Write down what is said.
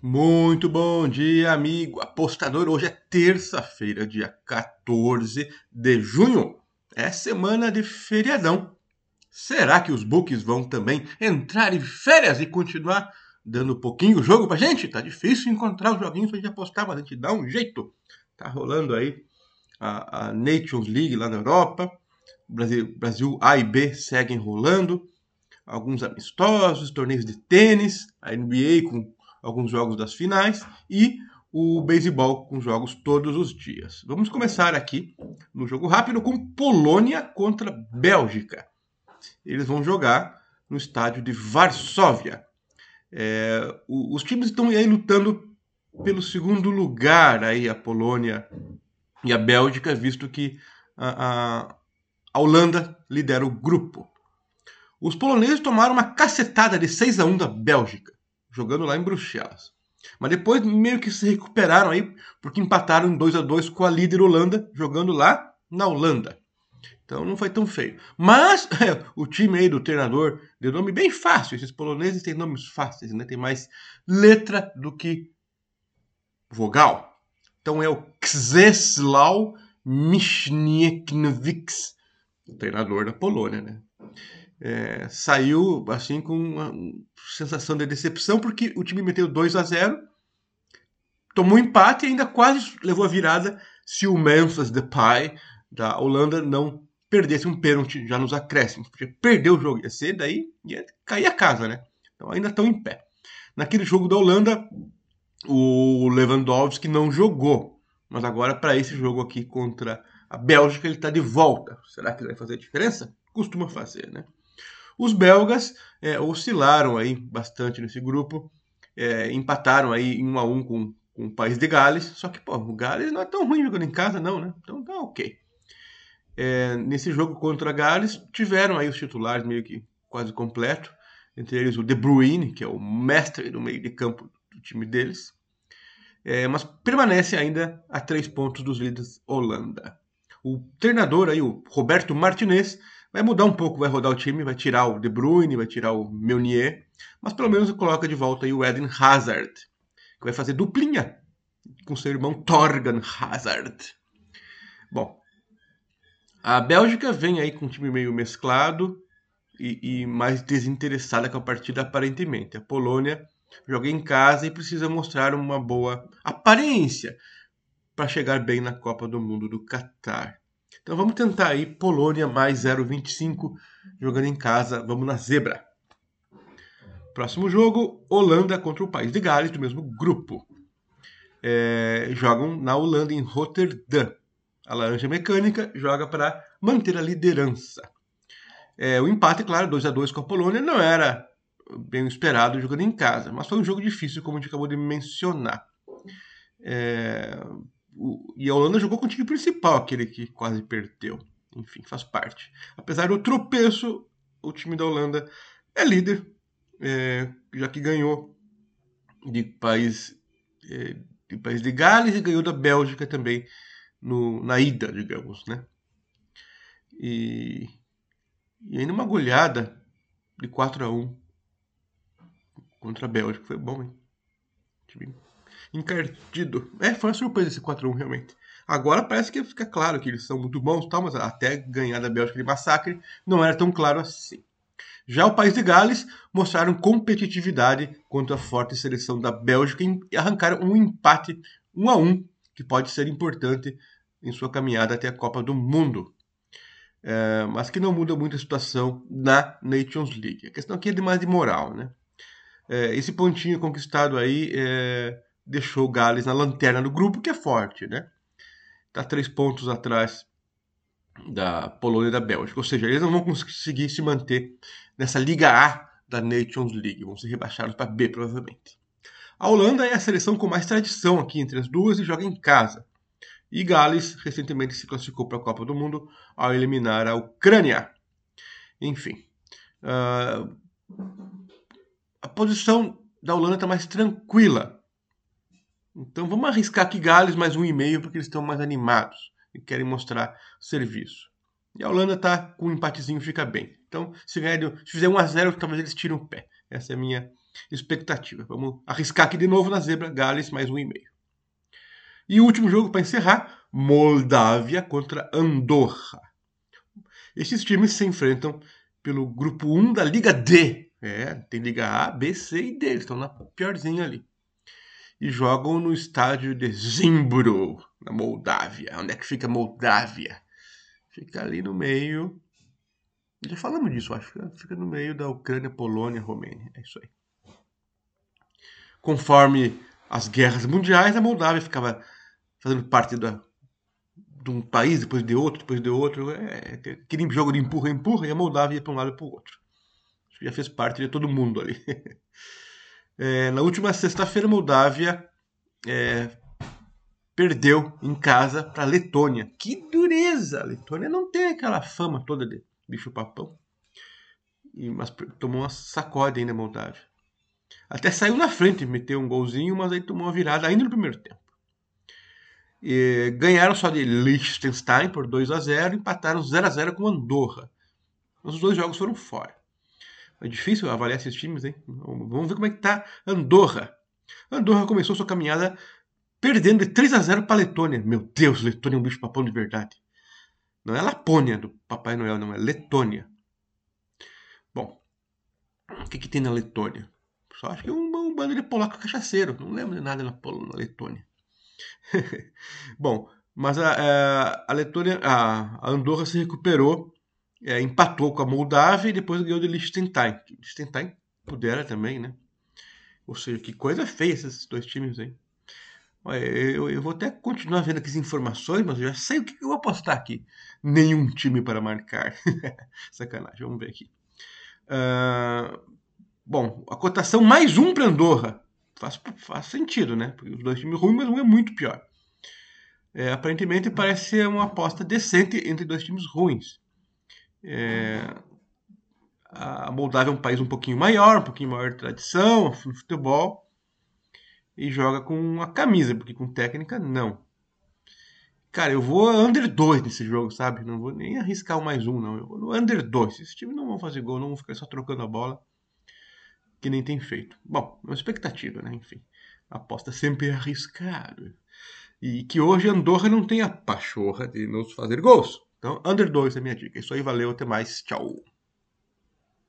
Muito bom dia, amigo apostador. Hoje é terça-feira, dia 14 de junho. É semana de feriadão. Será que os books vão também entrar em férias e continuar dando um pouquinho jogo pra gente? Tá difícil encontrar os joguinhos pra gente apostar, mas a gente dá um jeito. Tá rolando aí a, a Nations League lá na Europa. Brasil, Brasil A e B seguem rolando. Alguns amistosos, torneios de tênis, a NBA com alguns jogos das finais e o beisebol com jogos todos os dias. Vamos começar aqui no jogo rápido com Polônia contra Bélgica. Eles vão jogar no estádio de Varsóvia. É, os times estão aí lutando pelo segundo lugar aí a Polônia e a Bélgica, visto que a, a, a Holanda lidera o grupo. Os poloneses tomaram uma cacetada de 6 a 1 da Bélgica jogando lá em Bruxelas. Mas depois meio que se recuperaram aí, porque empataram em 2 a 2 com a líder Holanda, jogando lá na Holanda. Então não foi tão feio. Mas o time aí do treinador deu nome bem fácil. Esses poloneses têm nomes fáceis, né? Tem mais letra do que vogal. Então é o Czesław Michniewicz, o treinador da Polônia, né? É, saiu assim com uma sensação de decepção, porque o time meteu 2 a 0 tomou empate e ainda quase levou a virada se o Memphis Depay da Holanda não perdesse um pênalti já nos acréscimos, porque perdeu o jogo, ia ser daí, ia cair a casa, né? Então ainda estão em pé. Naquele jogo da Holanda, o Lewandowski não jogou, mas agora para esse jogo aqui contra a Bélgica ele está de volta. Será que vai fazer diferença? Costuma fazer, né? Os belgas é, oscilaram aí bastante nesse grupo, é, empataram aí em 1 a 1 com, com o país de Gales, só que pô, o Gales não é tão ruim jogando em casa não, né? Então tá ok. É, nesse jogo contra Gales tiveram aí os titulares meio que quase completo, entre eles o De Bruyne, que é o mestre do meio de campo do time deles, é, mas permanece ainda a três pontos dos líderes Holanda. O treinador aí, o Roberto Martinez, Vai mudar um pouco, vai rodar o time, vai tirar o De Bruyne, vai tirar o Meunier, mas pelo menos coloca de volta aí o Eden Hazard, que vai fazer duplinha com seu irmão Torgan Hazard. Bom, a Bélgica vem aí com um time meio mesclado e, e mais desinteressada com a partida aparentemente. A Polônia joga em casa e precisa mostrar uma boa aparência para chegar bem na Copa do Mundo do Catar. Então vamos tentar aí Polônia mais 0,25 jogando em casa. Vamos na zebra. Próximo jogo, Holanda contra o País de Gales, do mesmo grupo. É, jogam na Holanda, em Rotterdam. A Laranja Mecânica joga para manter a liderança. É, o empate, claro, 2 a 2 com a Polônia, não era bem esperado jogando em casa, mas foi um jogo difícil, como a gente acabou de mencionar. É, e a Holanda jogou com o time principal, aquele que quase perdeu. Enfim, faz parte. Apesar do tropeço, o time da Holanda é líder, é, já que ganhou de país, é, de país de Gales e ganhou da Bélgica também no, na ida, digamos, né? E, e ainda uma goleada de 4 a 1 contra a Bélgica. Foi bom, hein? Time encardido. É, foi uma surpresa esse 4x1 realmente. Agora parece que fica claro que eles são muito bons, tal, mas até ganhar da Bélgica de massacre não era tão claro assim. Já o país de Gales mostraram competitividade contra a forte seleção da Bélgica e arrancaram um empate 1 a 1 que pode ser importante em sua caminhada até a Copa do Mundo. É, mas que não muda muito a situação na Nations League. A questão aqui é de mais de moral, né? É, esse pontinho conquistado aí é, deixou o Gales na lanterna do grupo, que é forte, né? Está três pontos atrás da Polônia e da Bélgica. Ou seja, eles não vão conseguir se manter nessa Liga A da Nations League. Vão ser rebaixados para B, provavelmente. A Holanda é a seleção com mais tradição aqui entre as duas e joga em casa. E Gales recentemente se classificou para a Copa do Mundo ao eliminar a Ucrânia. Enfim. Uh, a posição da Holanda está mais tranquila então vamos arriscar aqui Gales mais um e meio porque eles estão mais animados e querem mostrar serviço. E a Holanda tá com um empatezinho, fica bem. Então, se, ganhar, se fizer 1 a 0 talvez eles tirem o pé. Essa é a minha expectativa. Vamos arriscar aqui de novo na zebra, Gales mais um e meio. E o último jogo para encerrar, Moldávia contra Andorra. Esses times se enfrentam pelo grupo 1 da Liga D. É, tem Liga A, B, C e D. Eles estão na piorzinha ali. E jogam no estádio de Zimbro, na Moldávia. Onde é que fica Moldávia? Fica ali no meio. Já falamos disso, acho. Fica no meio da Ucrânia, Polônia, Romênia. É isso aí. Conforme as guerras mundiais, a Moldávia ficava fazendo parte da, de um país, depois de outro, depois de outro. É, aquele jogo de empurra-empurra e a Moldávia ia para um lado e para o outro. Que já fez parte de todo mundo ali. É, na última sexta-feira, Moldávia é, perdeu em casa para a Letônia. Que dureza! A Letônia não tem aquela fama toda de bicho-papão. Mas tomou uma sacode ainda a Moldávia. Até saiu na frente, meteu um golzinho, mas aí tomou uma virada ainda no primeiro tempo. E ganharam só de Liechtenstein por 2 a 0 empataram 0 a 0 com Andorra. Os dois jogos foram fora. É difícil avaliar esses times, hein? Vamos ver como é que tá Andorra. Andorra começou sua caminhada perdendo de 3 a 0 para Letônia. Meu Deus, Letônia é um bicho papão de verdade. Não é Lapônia do Papai Noel, não, é Letônia. Bom, o que, que tem na Letônia? Só acho que é um, um bando de polaco cachaceiro. Não lembro de nada na, na Letônia. Bom, mas a, a, a Letônia, a, a, Andorra se recuperou, é, empatou com a Moldávia e depois ganhou de Liechtenstein. Liechtenstein pudera também, né? Ou seja, que coisa feia esses dois times aí. Eu, eu, vou até continuar vendo aqui as informações, mas eu já sei o que eu vou apostar aqui. Nenhum time para marcar. Sacanagem, vamos ver aqui. Uh, bom, a cotação mais um para Andorra faz, faz sentido, né? Porque os dois times ruins, mas um é muito pior. É, aparentemente parece ser uma aposta decente entre dois times ruins. É, a Moldávia é um país um pouquinho maior, um pouquinho maior de tradição no futebol e joga com a camisa, porque com técnica não. Cara, eu vou under 2 nesse jogo, sabe? Não vou nem arriscar o mais um, não. Eu vou no under 2. Esses times não vão fazer gol, não vão ficar só trocando a bola que nem tem feito. Bom, é uma expectativa, né? Enfim, aposta sempre é arriscado. E que hoje Andorra não tem a pachorra de nos fazer gols. Então, under 2 é minha dica. Isso aí, valeu, até mais, tchau.